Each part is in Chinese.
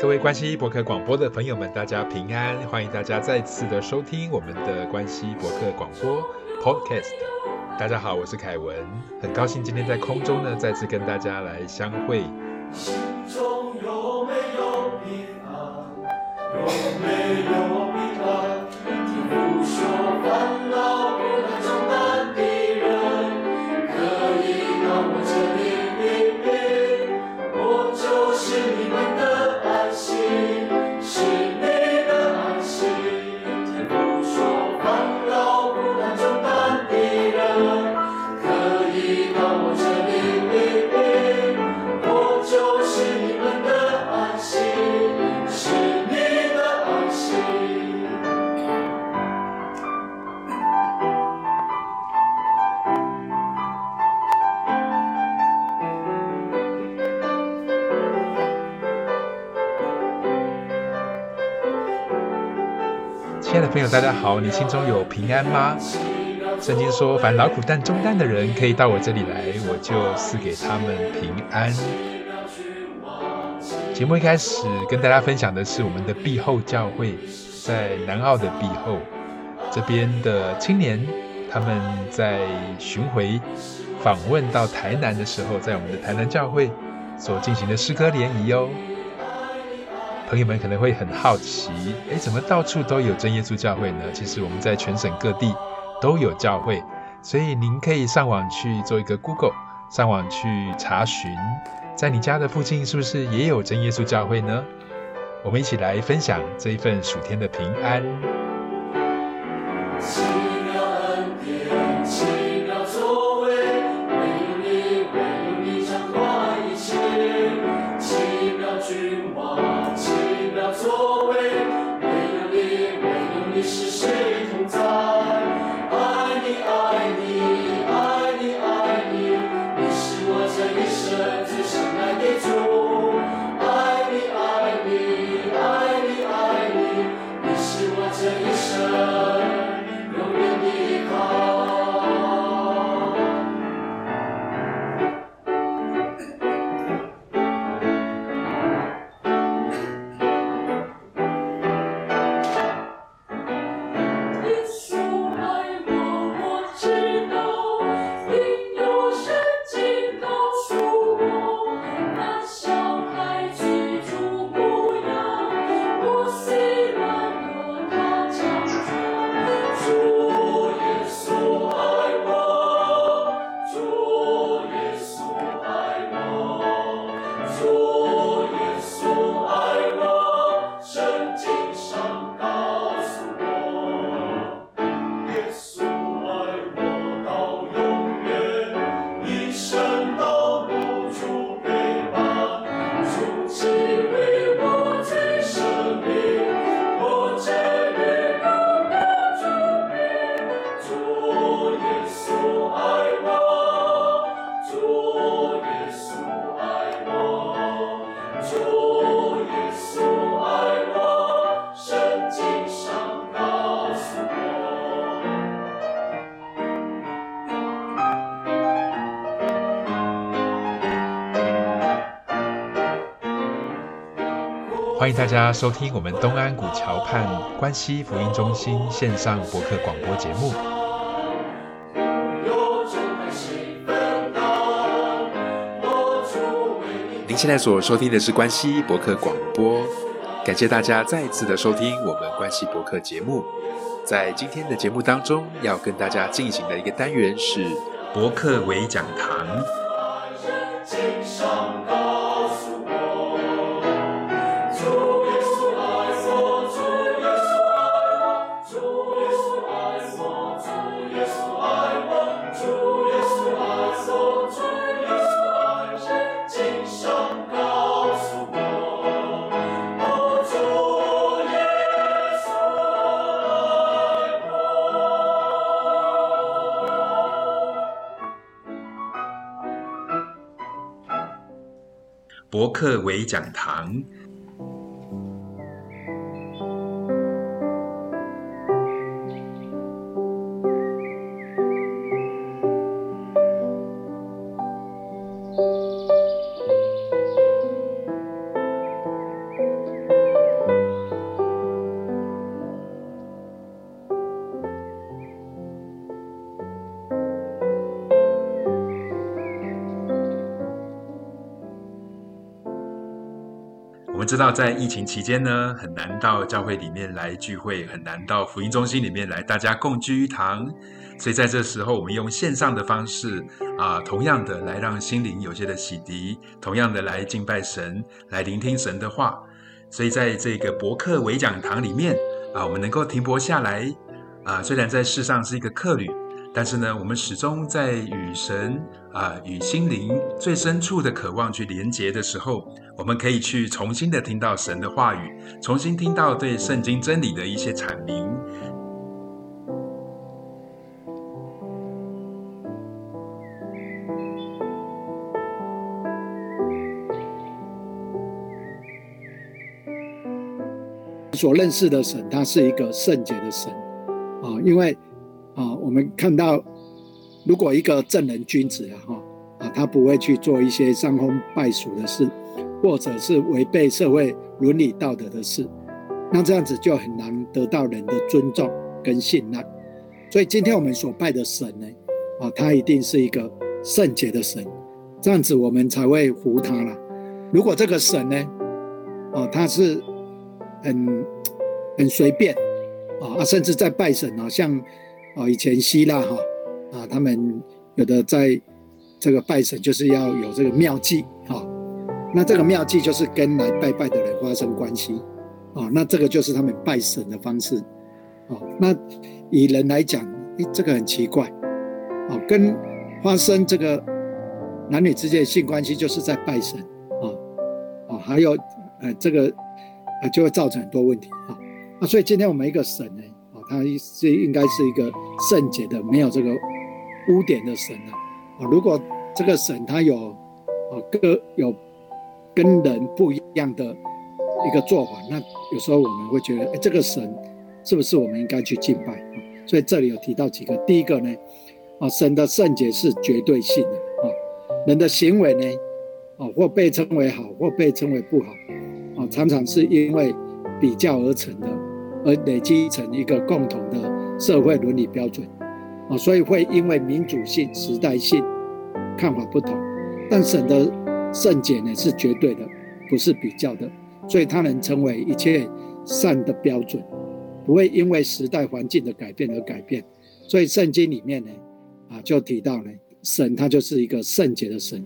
各位关西博客广播的朋友们，大家平安！欢迎大家再次的收听我们的关西博客广播 Podcast。大家好，我是凯文，很高兴今天在空中呢再次跟大家来相会。心中有没有平安？有没有亲爱的朋友，大家好！你心中有平安吗？圣经说：“凡劳苦担重担的人，可以到我这里来，我就赐给他们平安。”节目一开始跟大家分享的是我们的毕后教会，在南澳的毕后这边的青年，他们在巡回访问到台南的时候，在我们的台南教会所进行的诗歌联谊哦。朋友们可能会很好奇，诶，怎么到处都有真耶稣教会呢？其实我们在全省各地都有教会，所以您可以上网去做一个 Google，上网去查询，在你家的附近是不是也有真耶稣教会呢？我们一起来分享这一份暑天的平安。欢迎大家收听我们东安古桥畔关西福音中心线上博客广播节目。您现在所收听的是关西博客广播，感谢大家再次的收听我们关西博客节目。在今天的节目当中，要跟大家进行的一个单元是博客微讲堂。博客为讲堂。知道在疫情期间呢，很难到教会里面来聚会，很难到福音中心里面来，大家共聚一堂。所以在这时候，我们用线上的方式啊，同样的来让心灵有些的洗涤，同样的来敬拜神，来聆听神的话。所以在这个博客微讲堂里面啊，我们能够停泊下来啊，虽然在世上是一个客旅。但是呢，我们始终在与神啊、与心灵最深处的渴望去连接的时候，我们可以去重新的听到神的话语，重新听到对圣经真理的一些阐明。所认识的神，他是一个圣洁的神啊，因为，我们看到，如果一个正人君子啊，哈啊，他不会去做一些伤风败俗的事，或者是违背社会伦理道德的事，那这样子就很难得到人的尊重跟信赖。所以今天我们所拜的神呢，啊，他一定是一个圣洁的神，这样子我们才会服他了。如果这个神呢，啊，他是很很随便啊，甚至在拜神啊，像啊以前希腊哈啊，他们有的在这个拜神就是要有这个妙计哈，那这个妙计就是跟来拜拜的人发生关系啊，那这个就是他们拜神的方式啊。那以人来讲，诶，这个很奇怪啊，跟发生这个男女之间的性关系就是在拜神啊啊，还有呃这个。呃，就会造成很多问题啊！啊，所以今天我们一个神呢，他，是应该是一个圣洁的，没有这个污点的神啊！啊，如果这个神他有啊各有跟人不一样的一个做法，那有时候我们会觉得，哎，这个神是不是我们应该去敬拜？所以这里有提到几个，第一个呢，啊，神的圣洁是绝对性的啊，人的行为呢，啊，或被称为好，或被称为不好。啊，常常是因为比较而成的，而累积成一个共同的社会伦理标准啊，所以会因为民主性、时代性看法不同，但神的圣洁呢是绝对的，不是比较的，所以它能成为一切善的标准，不会因为时代环境的改变而改变。所以圣经里面呢，啊，就提到呢，神他就是一个圣洁的神。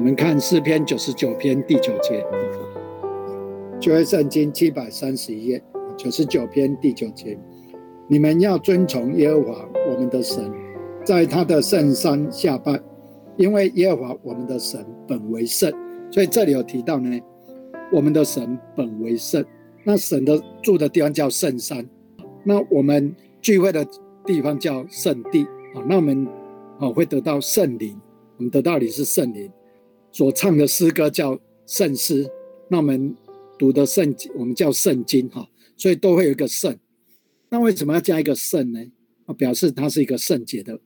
我们看诗篇九十九篇第九节，旧约圣经七百三十一页，九十九篇第九节，你们要遵从耶和华我们的神，在他的圣山下拜，因为耶和华我们的神本为圣。所以这里有提到呢，我们的神本为圣，那神的住的地方叫圣山，那我们聚会的地方叫圣地。啊，那我们啊会得到圣灵，我们得到的是圣灵。所唱的诗歌叫圣诗，那我们读的圣经，我们叫圣经哈，所以都会有一个圣。那为什么要加一个圣呢？啊，表示它是一个圣洁的，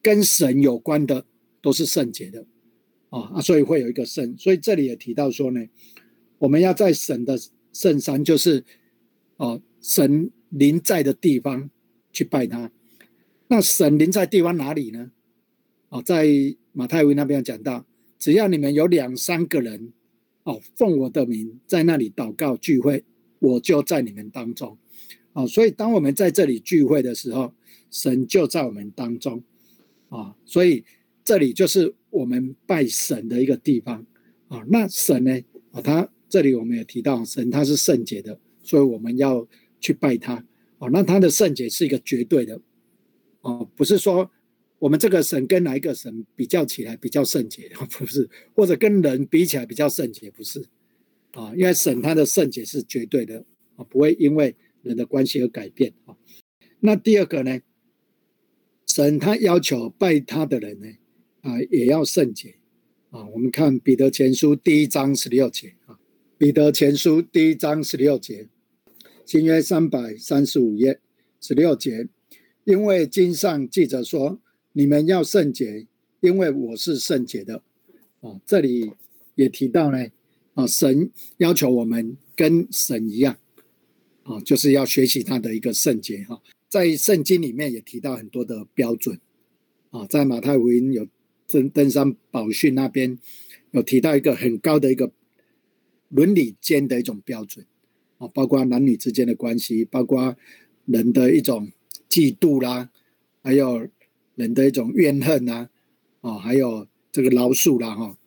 跟神有关的都是圣洁的啊啊，所以会有一个圣。所以这里也提到说呢，我们要在神的圣山，就是哦神临在的地方去拜他。那神临在地方哪里呢？哦，在马太福那边讲到。只要你们有两三个人，哦，奉我的名在那里祷告聚会，我就在你们当中，哦，所以当我们在这里聚会的时候，神就在我们当中，啊，所以这里就是我们拜神的一个地方，啊，那神呢，啊，他这里我们也提到，神他是圣洁的，所以我们要去拜他，哦，那他的圣洁是一个绝对的，哦，不是说。我们这个神跟哪一个神比较起来比较圣洁？不是，或者跟人比起来比较圣洁？不是，啊，因为神他的圣洁是绝对的啊，不会因为人的关系而改变啊。那第二个呢，神他要求拜他的人呢，啊，也要圣洁啊。我们看彼得前书第一章十六节啊，彼得前书第一章十六节，新约三百三十五页十六节，因为经上记着说。你们要圣洁，因为我是圣洁的。啊，这里也提到呢，啊，神要求我们跟神一样，啊，就是要学习他的一个圣洁哈。在圣经里面也提到很多的标准啊，在马太福音有登登山宝训那边有提到一个很高的一个伦理间的一种标准啊，包括男女之间的关系，包括人的一种嫉妒啦，还有人的一种怨恨呐，啊，还有这个饶恕啦哈，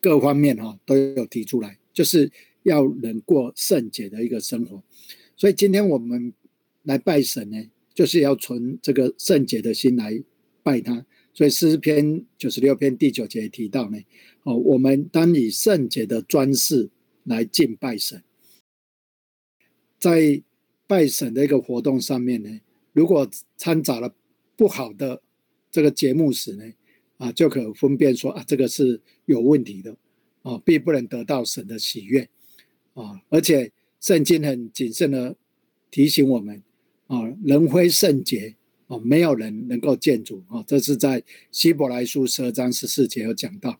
各方面哈都有提出来，就是要人过圣洁的一个生活。所以今天我们来拜神呢。就是要存这个圣洁的心来拜他，所以诗篇九十六篇第九节提到呢，哦，我们当以圣洁的装饰来敬拜神。在拜神的一个活动上面呢，如果掺杂了不好的这个节目时呢，啊，就可分辨说啊，这个是有问题的，啊，并不能得到神的喜悦，啊，而且圣经很谨慎的提醒我们。啊，人非圣洁，啊，没有人能够见主，啊，这是在希伯来书十二章十四节有讲到，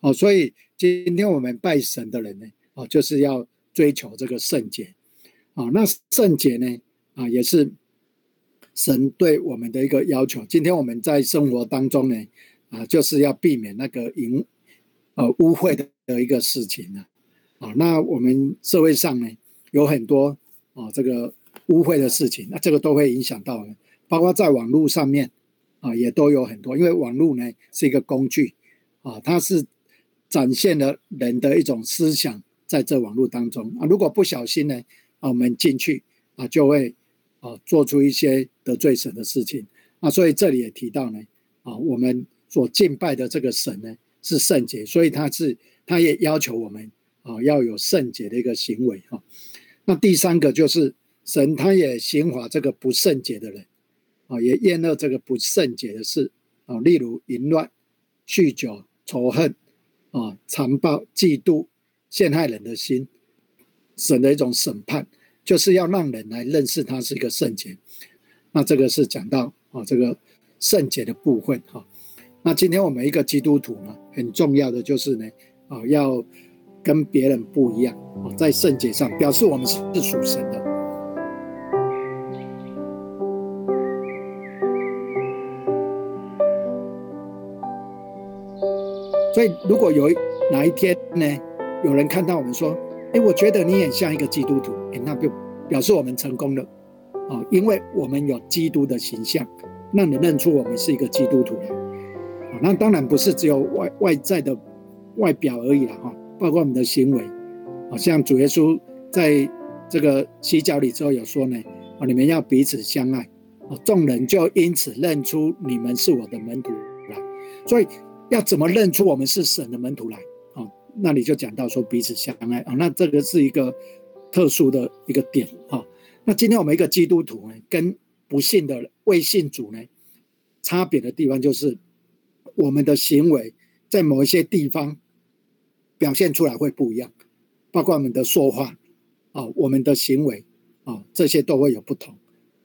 哦，所以今天我们拜神的人呢，哦，就是要追求这个圣洁，啊，那圣洁呢，啊，也是神对我们的一个要求。今天我们在生活当中呢，啊，就是要避免那个淫，呃，污秽的一个事情呢，啊，那我们社会上呢，有很多，啊，这个。污秽的事情，那这个都会影响到，包括在网络上面啊，也都有很多。因为网络呢是一个工具啊，它是展现了人的一种思想在这网络当中啊。如果不小心呢，啊，我们进去啊，就会啊做出一些得罪神的事情啊。所以这里也提到呢，啊，我们所敬拜的这个神呢是圣洁，所以他是他也要求我们啊要有圣洁的一个行为哈。那第三个就是。神他也刑罚这个不圣洁的人，啊，也厌恶这个不圣洁的事，啊，例如淫乱、酗酒、仇恨，啊，残暴、嫉妒、陷害人的心，神的一种审判，就是要让人来认识他是一个圣洁。那这个是讲到啊，这个圣洁的部分哈。那今天我们一个基督徒呢，很重要的就是呢，啊，要跟别人不一样，啊，在圣洁上表示我们是属神的。所以，如果有哪一天呢，有人看到我们说：“哎，我觉得你很像一个基督徒。”哎，那就表示我们成功了啊，因为我们有基督的形象，让人认出我们是一个基督徒来。啊，那当然不是只有外外在的外表而已了哈，包括我们的行为。啊，像主耶稣在这个洗脚里之后有说呢：“啊，你们要彼此相爱。”啊，众人就因此认出你们是我的门徒来。所以。要怎么认出我们是神的门徒来？啊，那你就讲到说彼此相爱啊，那这个是一个特殊的一个点啊。那今天我们一个基督徒呢，跟不信的未信主呢，差别的地方就是我们的行为在某一些地方表现出来会不一样，包括我们的说话啊，我们的行为啊，这些都会有不同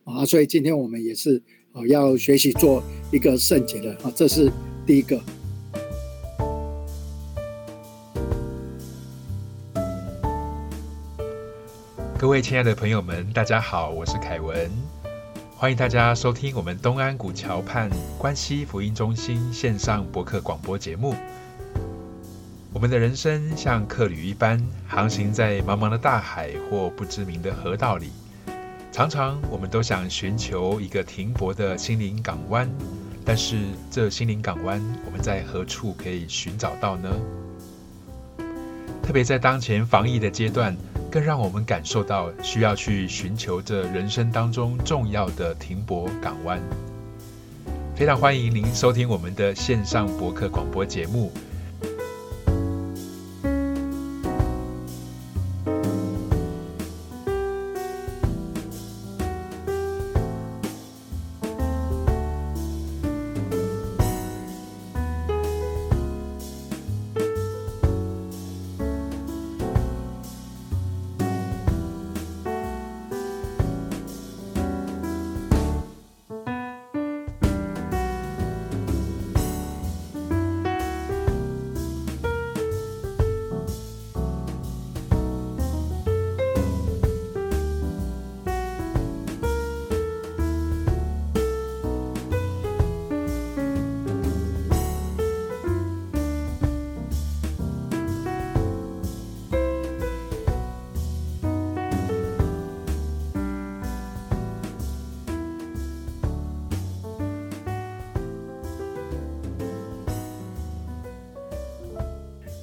啊。所以今天我们也是啊，要学习做一个圣洁的啊，这是第一个。各位亲爱的朋友们，大家好，我是凯文，欢迎大家收听我们东安古桥畔关西福音中心线上博客广播节目。我们的人生像客旅一般，航行在茫茫的大海或不知名的河道里，常常我们都想寻求一个停泊的心灵港湾，但是这心灵港湾，我们在何处可以寻找到呢？特别在当前防疫的阶段。更让我们感受到需要去寻求这人生当中重要的停泊港湾。非常欢迎您收听我们的线上博客广播节目。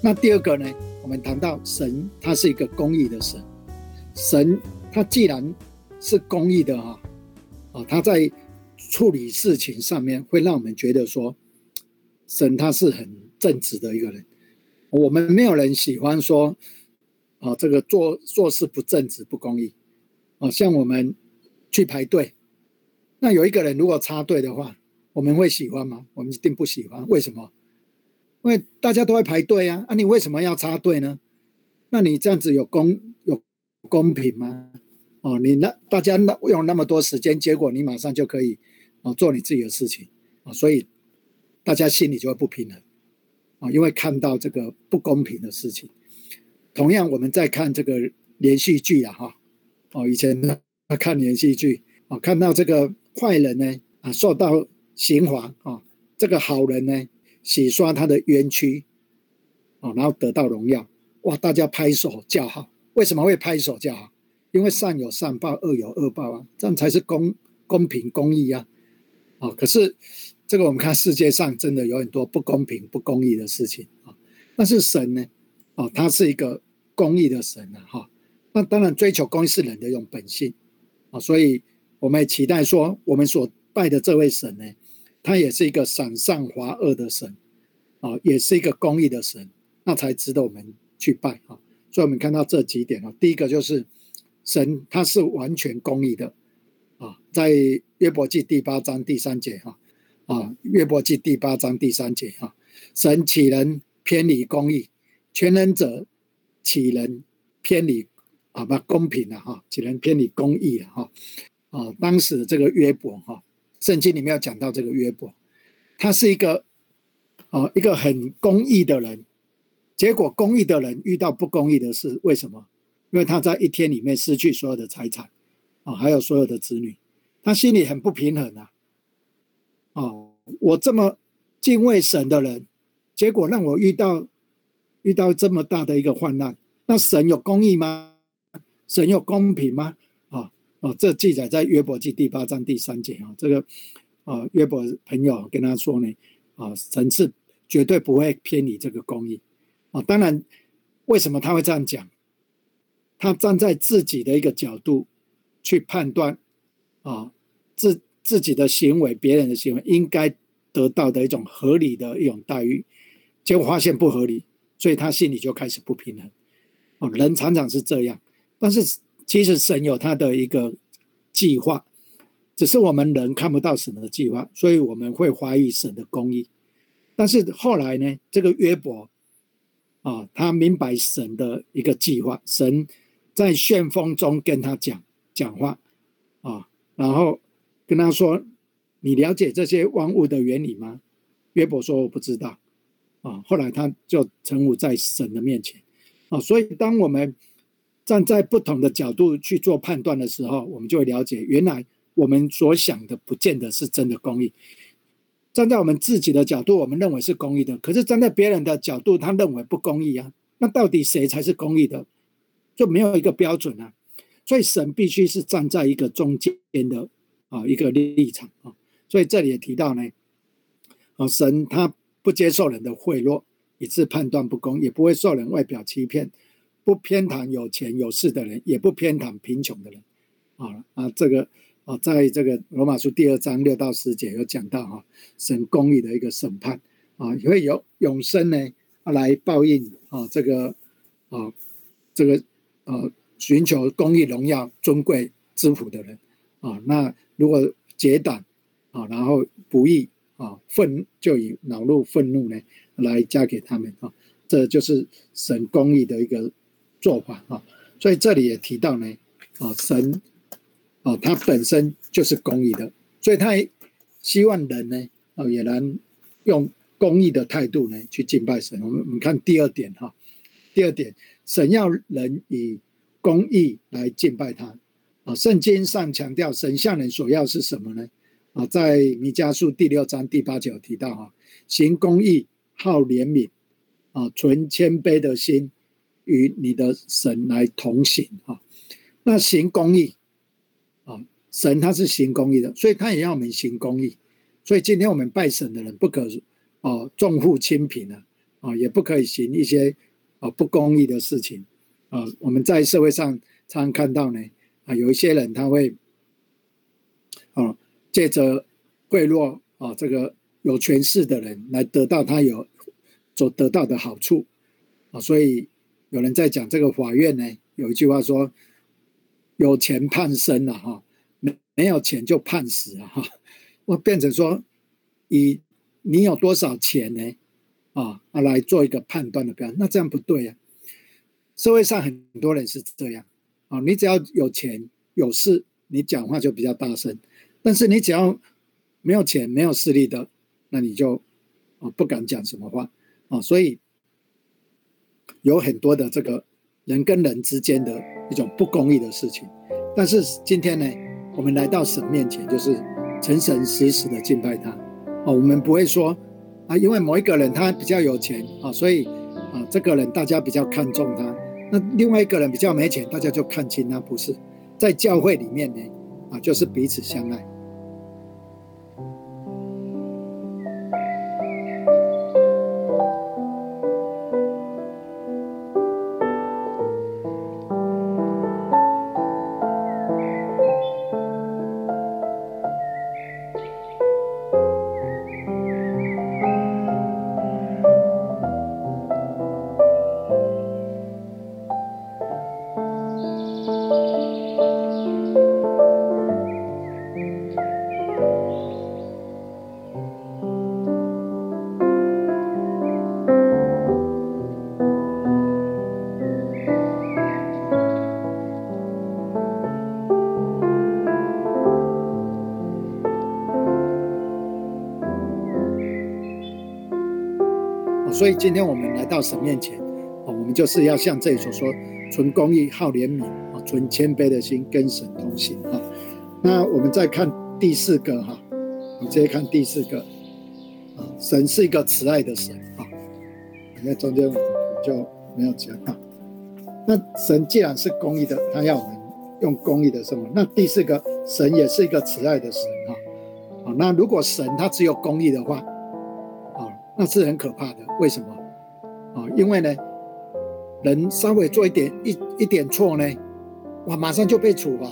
那第二个呢，我们谈到神，他是一个公义的神。神他既然是公义的哈，啊，他在处理事情上面会让我们觉得说，神他是很正直的一个人。我们没有人喜欢说，啊，这个做做事不正直不公义。啊，像我们去排队，那有一个人如果插队的话，我们会喜欢吗？我们一定不喜欢。为什么？因为大家都会排队啊，啊，你为什么要插队呢？那你这样子有公有公平吗？哦，你那大家那用那么多时间，结果你马上就可以哦做你自己的事情啊，所以大家心里就会不平衡啊，因为看到这个不公平的事情。同样，我们在看这个连续剧啊，哈。哦，以前呢，看连续剧，哦，看到这个坏人呢，啊，受到刑罚，啊，这个好人呢，洗刷他的冤屈，啊，然后得到荣耀，哇，大家拍手叫好。为什么会拍手叫好？因为善有善报，恶有恶报啊，这样才是公公平公义啊。啊，可是这个我们看世界上真的有很多不公平、不公义的事情啊。但是神呢，哦，他是一个公义的神啊，哈。那当然，追求公义是人的一种本性啊，所以我们也期待说，我们所拜的这位神呢，他也是一个赏善罚恶的神啊，也是一个公义的神，那才值得我们去拜啊。所以，我们看到这几点啊，第一个就是神他是完全公义的啊，在约伯记第八章第三节哈啊，约伯记第八章第三节哈，神岂能偏离公义？全能者岂能偏离？啊，不公平了哈，岂能偏离公义了哈。啊，当时这个约伯哈，圣经里面有讲到这个约伯，他是一个啊一个很公义的人，结果公义的人遇到不公义的事，为什么？因为他在一天里面失去所有的财产啊，还有所有的子女，他心里很不平衡啊。哦，我这么敬畏神的人，结果让我遇到遇到这么大的一个患难，那神有公义吗？神有公平吗？哦，这记载在约伯记第八章第三节啊。这个啊，约伯朋友跟他说呢，啊，神是绝对不会偏离这个公义啊。当然，为什么他会这样讲？他站在自己的一个角度去判断啊，自自己的行为、别人的行为应该得到的一种合理的一种待遇，结果发现不合理，所以他心里就开始不平衡。哦，人常常是这样。但是其实神有他的一个计划，只是我们人看不到神的计划，所以我们会怀疑神的公义。但是后来呢，这个约伯啊，他明白神的一个计划，神在旋风中跟他讲讲话啊，然后跟他说：“你了解这些万物的原理吗？”约伯说：“我不知道。”啊，后来他就臣服在神的面前啊，所以当我们站在不同的角度去做判断的时候，我们就会了解，原来我们所想的不见得是真的公义。站在我们自己的角度，我们认为是公义的，可是站在别人的角度，他认为不公义啊。那到底谁才是公义的？就没有一个标准啊。所以神必须是站在一个中间的啊一个立场啊。所以这里也提到呢，啊神他不接受人的贿赂，以致判断不公，也不会受人外表欺骗。不偏袒有钱有势的人，也不偏袒贫穷的人，啊啊，这个啊，在这个罗马书第二章六到十节有讲到哈，神公义的一个审判啊，也会有永生呢啊来报应啊，这个啊，这个啊，寻求公义荣耀尊贵之福的人啊，那如果结党啊，然后不义啊，愤就以恼怒愤怒呢来加给他们啊，这就是神公义的一个。做法啊，所以这里也提到呢，啊神啊他本身就是公义的，所以他希望人呢啊也能用公义的态度呢去敬拜神。我们我们看第二点哈，第二点，神要人以公义来敬拜他啊。圣经上强调神向人所要是什么呢？啊，在弥迦书第六章第八节提到哈，行公义，好怜悯啊，存谦卑的心。与你的神来同行啊，那行公义啊，神他是行公义的，所以他也要我们行公义。所以今天我们拜神的人不可哦重富轻贫啊，啊，也不可以行一些啊不公义的事情啊。我们在社会上常常看到呢，啊，有一些人他会啊借着贿赂啊这个有权势的人来得到他有所得到的好处啊，所以有人在讲这个法院呢，有一句话说，有钱判生了哈，没没有钱就判死了哈，我变成说以你有多少钱呢？啊啊，来做一个判断的标准，那这样不对呀。社会上很多人是这样啊，你只要有钱有势，你讲话就比较大声；但是你只要没有钱没有势力的，那你就啊不敢讲什么话啊。所以有很多的这个人跟人之间的一种不公义的事情。但是今天呢，我们来到神面前，就是诚诚实实的敬拜他啊，我们不会说。啊，因为某一个人他比较有钱啊，所以啊，这个人大家比较看重他。那另外一个人比较没钱，大家就看轻他，不是？在教会里面呢，啊，就是彼此相爱。所以今天我们来到神面前，哦，我们就是要像这里所说，存公义、好怜悯啊，存谦卑的心，跟神同行啊。那我们再看第四个哈，我们直接看第四个啊，神是一个慈爱的神啊。那中间我就没有讲到。那神既然是公义的，他要我们用公义的生活。那第四个，神也是一个慈爱的神啊。啊，那如果神他只有公义的话，那是很可怕的，为什么？啊，因为呢，人稍微做一点一一点错呢，哇，马上就被处罚，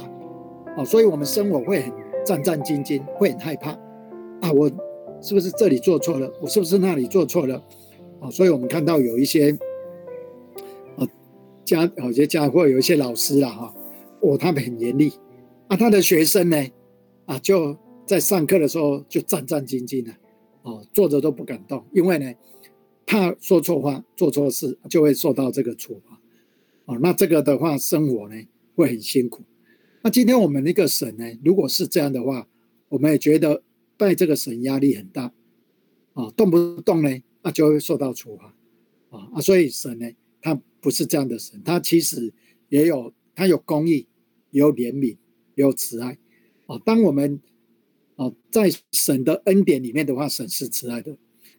啊，所以我们生活会很战战兢兢，会很害怕，啊，我是不是这里做错了？我是不是那里做错了？啊，所以我们看到有一些，啊，家有些家或有一些老师啦，哈，哦，他们很严厉，啊，他的学生呢，啊，就在上课的时候就战战兢兢的。哦，坐着都不敢动，因为呢，怕说错话、做错事就会受到这个处罚。哦，那这个的话，生活呢会很辛苦。那今天我们那个神呢，如果是这样的话，我们也觉得拜这个神压力很大。啊，动不动呢，那就会受到处罚。啊啊，所以神呢，他不是这样的神，他其实也有，他有公义，有怜悯，有慈爱。啊，当我们哦，在神的恩典里面的话，神是慈爱的。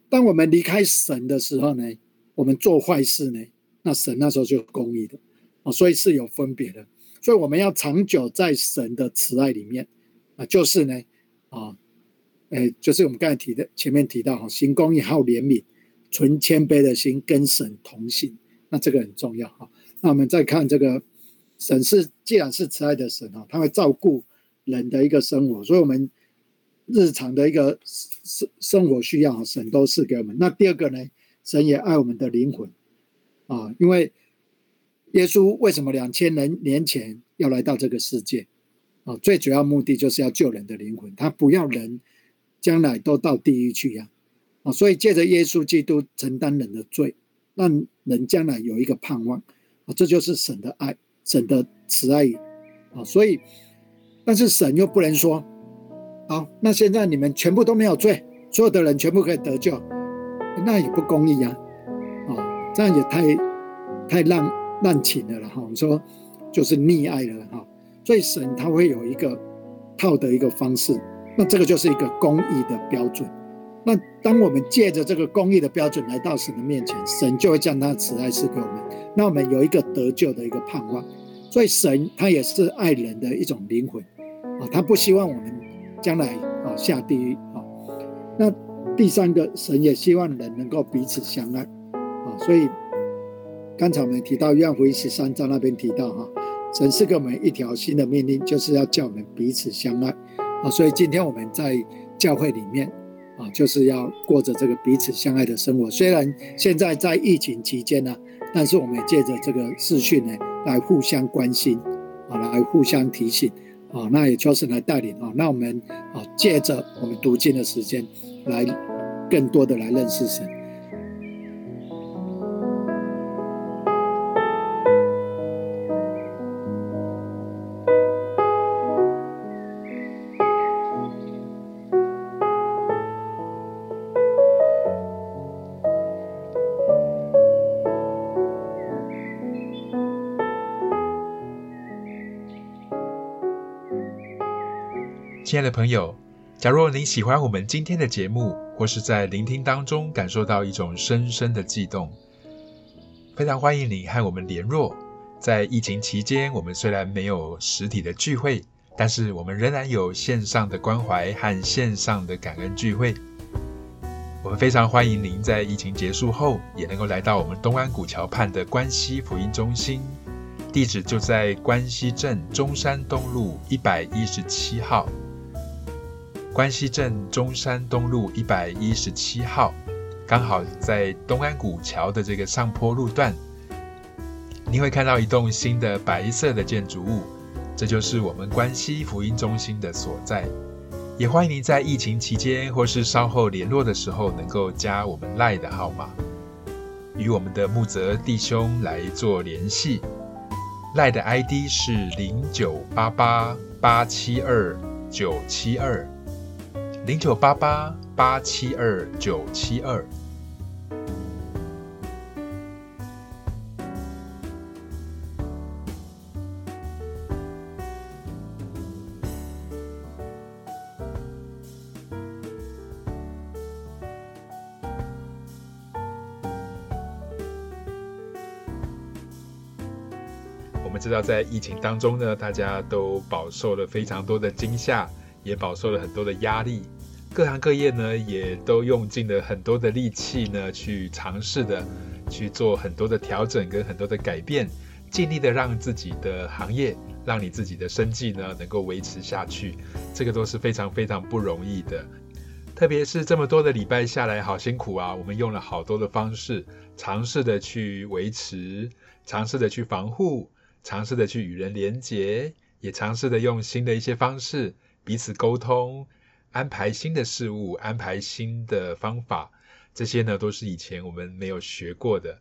当我们离开神的时候呢，我们做坏事呢，那神那时候就公义的哦，所以是有分别的。所以我们要长久在神的慈爱里面啊，就是呢啊，哎，就是我们刚才提的前面提到哈，行公义、好怜悯、存谦卑的心，跟神同行，那这个很重要哈。那我们再看这个神是既然是慈爱的神啊，他会照顾人的一个生活，所以我们。日常的一个生生活需要，神都是给我们。那第二个呢，神也爱我们的灵魂啊，因为耶稣为什么两千年年前要来到这个世界啊？最主要目的就是要救人的灵魂，他不要人将来都到地狱去呀啊！所以借着耶稣基督承担人的罪，让人将来有一个盼望啊！这就是神的爱，神的慈爱啊！所以，但是神又不能说。好，那现在你们全部都没有罪，所有的人全部可以得救，那也不公义呀，啊，这样也太太滥滥情了了哈。我们说就是溺爱了哈，所以神他会有一个套的一个方式，那这个就是一个公义的标准。那当我们借着这个公义的标准来到神的面前，神就会将他慈爱赐给我们，那我们有一个得救的一个盼望。所以神他也是爱人的一种灵魂啊，他不希望我们。将来啊下地狱啊，那第三个神也希望人能够彼此相爱啊，所以刚才我们提到约翰福音十三章那边提到哈，神赐给我们一条新的命令，就是要叫我们彼此相爱啊。所以今天我们在教会里面啊，就是要过着这个彼此相爱的生活。虽然现在在疫情期间呢，但是我们也借着这个视讯呢，来互相关心啊，来互相提醒啊。那也就是来带领啊，那我们啊，借着我们读经的时间，来更多的来认识神。亲爱的朋友，假若您喜欢我们今天的节目，或是在聆听当中感受到一种深深的悸动，非常欢迎你和我们联络。在疫情期间，我们虽然没有实体的聚会，但是我们仍然有线上的关怀和线上的感恩聚会。我们非常欢迎您在疫情结束后，也能够来到我们东安古桥畔的关西福音中心，地址就在关西镇中山东路一百一十七号。关西镇中山东路一百一十七号，刚好在东安古桥的这个上坡路段，你会看到一栋新的白色的建筑物，这就是我们关西福音中心的所在。也欢迎您在疫情期间或是稍后联络的时候，能够加我们赖的号码，与我们的木泽弟兄来做联系。赖的 ID 是零九八八八七二九七二。零九八八八七二九七二。我们知道，在疫情当中呢，大家都饱受了非常多的惊吓，也饱受了很多的压力。各行各业呢，也都用尽了很多的力气呢，去尝试的去做很多的调整跟很多的改变，尽力的让自己的行业，让你自己的生计呢，能够维持下去。这个都是非常非常不容易的。特别是这么多的礼拜下来，好辛苦啊！我们用了好多的方式，尝试的去维持，尝试的去防护，尝试的去与人连结，也尝试的用新的一些方式彼此沟通。安排新的事物，安排新的方法，这些呢都是以前我们没有学过的。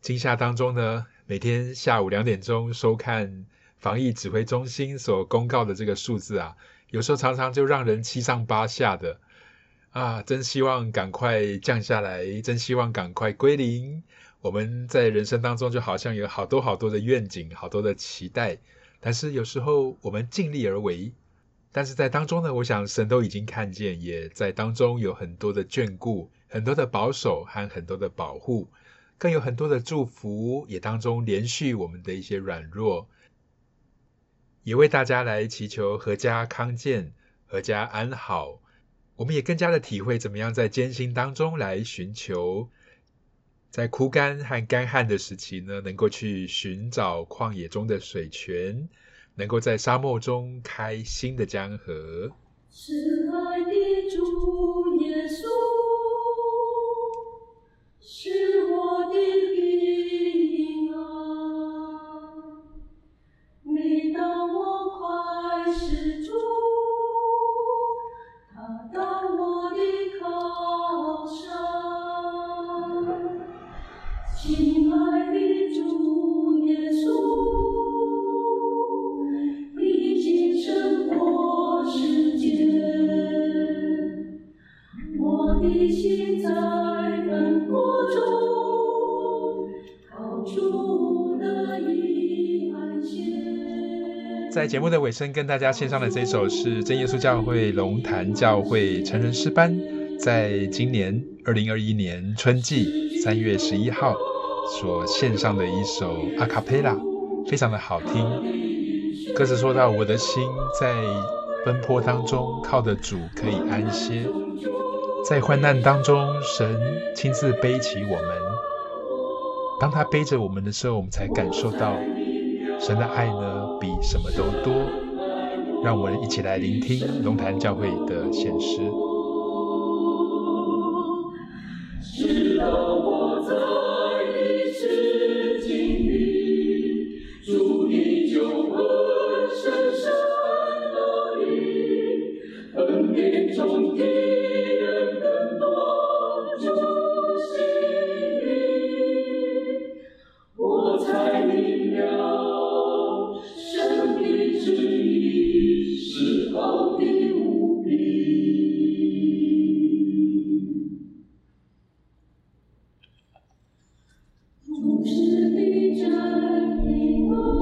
惊吓当中呢，每天下午两点钟收看防疫指挥中心所公告的这个数字啊，有时候常常就让人七上八下的啊！真希望赶快降下来，真希望赶快归零。我们在人生当中就好像有好多好多的愿景，好多的期待，但是有时候我们尽力而为。但是在当中呢，我想神都已经看见，也在当中有很多的眷顾，很多的保守和很多的保护，更有很多的祝福，也当中连续我们的一些软弱，也为大家来祈求阖家康健、阖家安好。我们也更加的体会怎么样在艰辛当中来寻求，在枯干和干旱的时期呢，能够去寻找旷野中的水泉。能够在沙漠中开新的江河。节目的尾声，跟大家献上的这首是真耶稣教会龙潭教会成人诗班，在今年二零二一年春季三月十一号所献上的一首阿卡贝拉，非常的好听。歌词说到：“我的心在奔波当中，靠得主可以安歇；在患难当中，神亲自背起我们。当他背着我们的时候，我们才感受到神的爱呢。”比什么都多。让我们一起来聆听龙潭教会的现实是的，这人的